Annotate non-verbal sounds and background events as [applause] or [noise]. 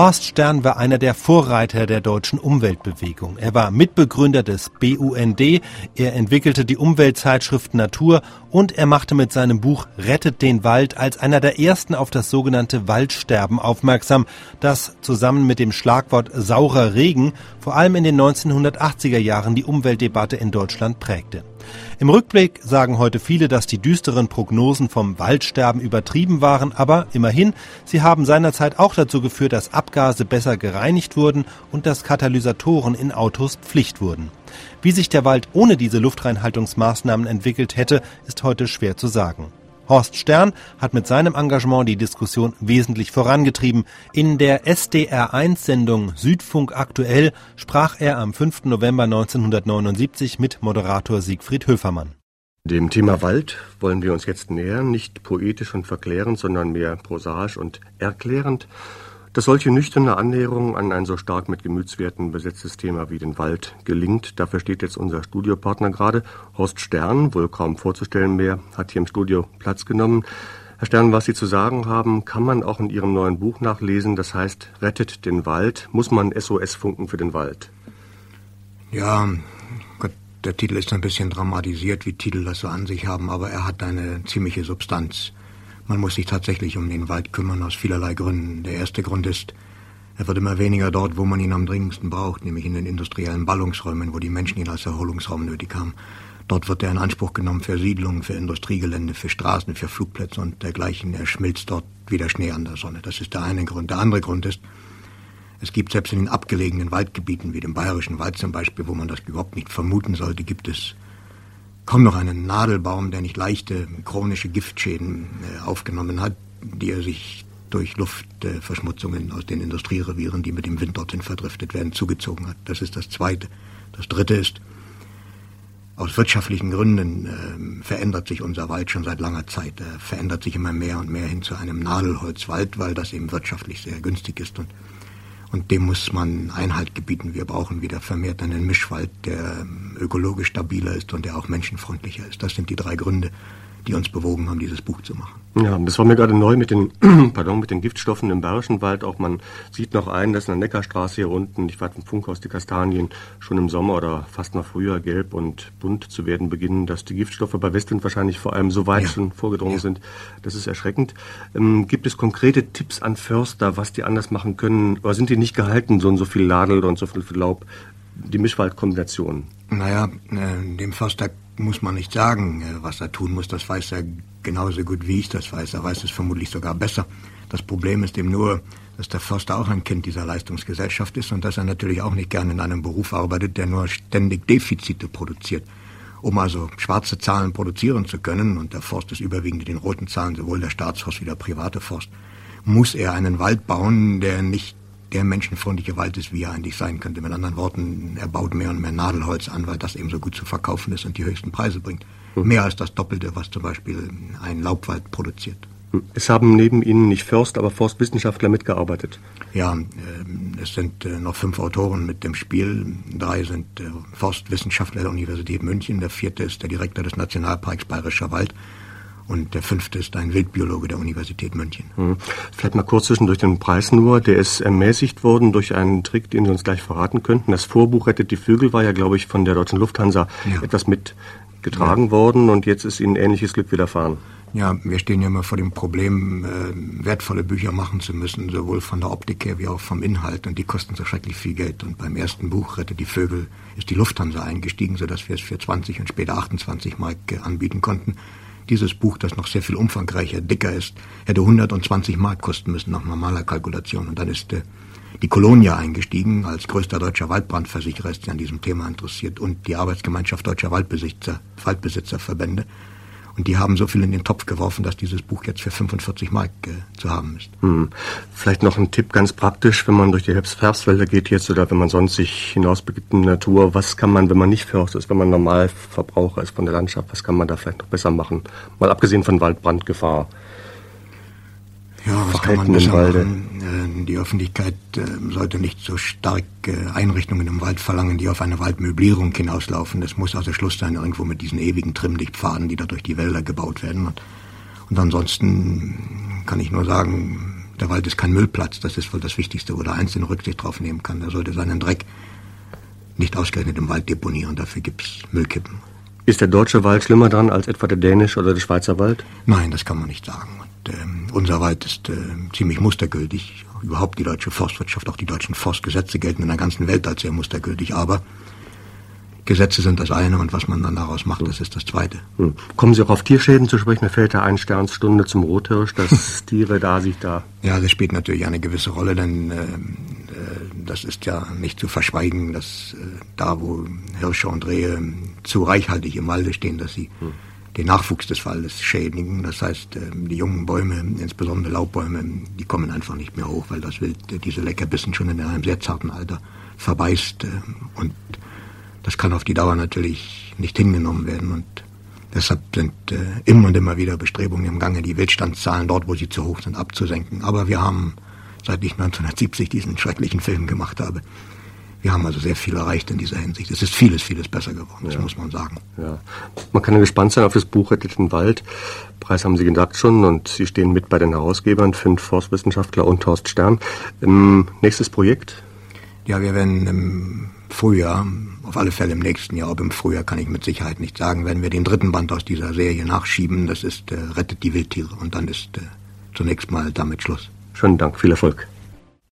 Horst Stern war einer der Vorreiter der deutschen Umweltbewegung. Er war Mitbegründer des BUND, er entwickelte die Umweltzeitschrift Natur und er machte mit seinem Buch Rettet den Wald als einer der ersten auf das sogenannte Waldsterben aufmerksam, das zusammen mit dem Schlagwort saurer Regen vor allem in den 1980er Jahren die Umweltdebatte in Deutschland prägte. Im Rückblick sagen heute viele, dass die düsteren Prognosen vom Waldsterben übertrieben waren, aber immerhin, sie haben seinerzeit auch dazu geführt, dass Abgase besser gereinigt wurden und dass Katalysatoren in Autos Pflicht wurden. Wie sich der Wald ohne diese Luftreinhaltungsmaßnahmen entwickelt hätte, ist heute schwer zu sagen. Horst Stern hat mit seinem Engagement die Diskussion wesentlich vorangetrieben. In der SDR1-Sendung Südfunk aktuell sprach er am 5. November 1979 mit Moderator Siegfried Höfermann. Dem Thema Wald wollen wir uns jetzt nähern, nicht poetisch und verklärend, sondern mehr prosaisch und erklärend. Dass solche nüchterne Annäherung an ein so stark mit Gemütswerten besetztes Thema wie den Wald gelingt, dafür steht jetzt unser Studiopartner gerade. Horst Stern, wohl kaum vorzustellen mehr, hat hier im Studio Platz genommen. Herr Stern, was Sie zu sagen haben, kann man auch in Ihrem neuen Buch nachlesen. Das heißt, rettet den Wald. Muss man SOS funken für den Wald? Ja, Gott, der Titel ist ein bisschen dramatisiert, wie Titel das so an sich haben, aber er hat eine ziemliche Substanz. Man muss sich tatsächlich um den Wald kümmern, aus vielerlei Gründen. Der erste Grund ist, er wird immer weniger dort, wo man ihn am dringendsten braucht, nämlich in den industriellen Ballungsräumen, wo die Menschen ihn als Erholungsraum nötig haben. Dort wird er in Anspruch genommen für Siedlungen, für Industriegelände, für Straßen, für Flugplätze und dergleichen. Er schmilzt dort wie der Schnee an der Sonne. Das ist der eine Grund. Der andere Grund ist, es gibt selbst in den abgelegenen Waldgebieten, wie dem Bayerischen Wald zum Beispiel, wo man das überhaupt nicht vermuten sollte, gibt es kaum noch einen Nadelbaum, der nicht leichte chronische Giftschäden äh, aufgenommen hat, die er sich durch Luftverschmutzungen aus den Industrierevieren, die mit dem Wind dorthin verdriftet werden, zugezogen hat. Das ist das Zweite. Das Dritte ist, aus wirtschaftlichen Gründen äh, verändert sich unser Wald schon seit langer Zeit. Er verändert sich immer mehr und mehr hin zu einem Nadelholzwald, weil das eben wirtschaftlich sehr günstig ist und und dem muss man Einhalt gebieten. Wir brauchen wieder vermehrt einen Mischwald, der ähm, ökologisch stabiler ist und der auch menschenfreundlicher ist. Das sind die drei Gründe, die uns bewogen haben, dieses Buch zu machen. Ja, das war mir gerade neu mit den, [clears throat] pardon, mit den Giftstoffen im Bayerischen Wald. Auch man sieht noch ein, dass in der Neckarstraße hier unten, ich war vom Funkhaus, die Kastanien schon im Sommer oder fast noch früher gelb und bunt zu werden beginnen, dass die Giftstoffe bei Westwind wahrscheinlich vor allem so weit ja. schon vorgedrungen ja. sind. Das ist erschreckend. Ähm, gibt es konkrete Tipps an Förster, was die anders machen können? Oder sind die nicht gehalten, so und so viel Ladel und so viel Laub? Die Mischwaldkombination? Naja, äh, dem Förster muss man nicht sagen, äh, was er tun muss. Das weiß er genauso gut wie ich das weiß. Er weiß es vermutlich sogar besser. Das Problem ist eben nur, dass der Förster auch ein Kind dieser Leistungsgesellschaft ist und dass er natürlich auch nicht gerne in einem Beruf arbeitet, der nur ständig Defizite produziert. Um also schwarze Zahlen produzieren zu können, und der Forst ist überwiegend in den roten Zahlen, sowohl der Staatsforst wie der private Forst, muss er einen Wald bauen, der nicht der menschenfreundliche Wald ist, wie er eigentlich sein könnte. Mit anderen Worten, er baut mehr und mehr Nadelholz an, weil das eben so gut zu verkaufen ist und die höchsten Preise bringt. Hm. Mehr als das Doppelte, was zum Beispiel ein Laubwald produziert. Hm. Es haben neben Ihnen nicht Först, aber Forstwissenschaftler mitgearbeitet. Ja, äh, es sind äh, noch fünf Autoren mit dem Spiel. Drei sind äh, Forstwissenschaftler der Universität München. Der vierte ist der Direktor des Nationalparks Bayerischer Wald und der fünfte ist ein Wildbiologe der Universität München. Hm. Vielleicht mal kurz zwischendurch den Preis nur. Der ist ermäßigt worden durch einen Trick, den Sie uns gleich verraten könnten. Das Vorbuch Rettet die Vögel war ja, glaube ich, von der Deutschen Lufthansa ja. etwas mitgetragen ja. worden und jetzt ist Ihnen ähnliches Glück widerfahren. Ja, wir stehen ja immer vor dem Problem, äh, wertvolle Bücher machen zu müssen, sowohl von der Optik her wie auch vom Inhalt. Und die kosten so schrecklich viel Geld. Und beim ersten Buch, Rettet die Vögel, ist die Lufthansa eingestiegen, sodass wir es für 20 und später 28 Mark äh, anbieten konnten. Dieses Buch, das noch sehr viel umfangreicher, dicker ist, hätte 120 Mark kosten müssen nach normaler Kalkulation. Und dann ist äh, die Kolonia eingestiegen, als größter deutscher Waldbrandversicherer ist sie an diesem Thema interessiert und die Arbeitsgemeinschaft deutscher Waldbesitzer, Waldbesitzerverbände. Und die haben so viel in den Topf geworfen, dass dieses Buch jetzt für 45 Mark äh, zu haben ist. Hm. Vielleicht noch ein Tipp ganz praktisch, wenn man durch die Herbstwälder geht jetzt oder wenn man sonst sich hinausbegibt in die Natur. Was kann man, wenn man nicht Förster ist, wenn man Normalverbraucher ist von der Landschaft, was kann man da vielleicht noch besser machen? Mal abgesehen von Waldbrandgefahr. Ja, was kann man besser machen? Äh, die Öffentlichkeit äh, sollte nicht so stark äh, Einrichtungen im Wald verlangen, die auf eine Waldmöblierung hinauslaufen. Es muss also Schluss sein irgendwo mit diesen ewigen Trimmlichtpfaden, die da durch die Wälder gebaut werden. Und, und ansonsten kann ich nur sagen, Der Wald ist kein Müllplatz, das ist wohl das Wichtigste, wo der Einzelne Rücksicht drauf nehmen kann. Er sollte seinen Dreck nicht ausgerechnet im Wald deponieren, dafür gibt es Müllkippen. Ist der deutsche Wald schlimmer dran als etwa der dänische oder der Schweizer Wald? Nein, das kann man nicht sagen. Und, äh, unser Wald ist äh, ziemlich mustergültig. Überhaupt die deutsche Forstwirtschaft, auch die deutschen Forstgesetze gelten in der ganzen Welt als sehr mustergültig. Aber Gesetze sind das eine und was man dann daraus macht, das ist das zweite. Hm. Kommen Sie auch auf Tierschäden zu sprechen? Mir fällt da eine Sternstunde zum Rothirsch, dass [laughs] Tiere da sich da... Ja, das spielt natürlich eine gewisse Rolle, denn äh, äh, das ist ja nicht zu verschweigen, dass äh, da, wo Hirsche und Rehe zu reichhaltig im Walde stehen, dass sie hm. Den Nachwuchs des Waldes schädigen. Das heißt, äh, die jungen Bäume, insbesondere Laubbäume, die kommen einfach nicht mehr hoch, weil das Wild diese Leckerbissen schon in einem sehr zarten Alter verbeißt. Äh, und das kann auf die Dauer natürlich nicht hingenommen werden und deshalb sind äh, immer und immer wieder Bestrebungen im Gange, die Wildstandszahlen dort, wo sie zu hoch sind, abzusenken. Aber wir haben, seit ich 1970 diesen schrecklichen Film gemacht habe, wir haben also sehr viel erreicht in dieser Hinsicht. Es ist vieles, vieles besser geworden, das ja. muss man sagen. Ja. Man kann ja gespannt sein auf das Buch Rettet den Wald. Preis haben Sie gesagt schon und Sie stehen mit bei den Herausgebern, fünf Forstwissenschaftler und Horst Stern. Ähm, nächstes Projekt? Ja, wir werden im Frühjahr, auf alle Fälle im nächsten Jahr, ob im Frühjahr kann ich mit Sicherheit nicht sagen, werden wir den dritten Band aus dieser Serie nachschieben. Das ist äh, Rettet die Wildtiere und dann ist äh, zunächst mal damit Schluss. Schönen Dank, viel Erfolg.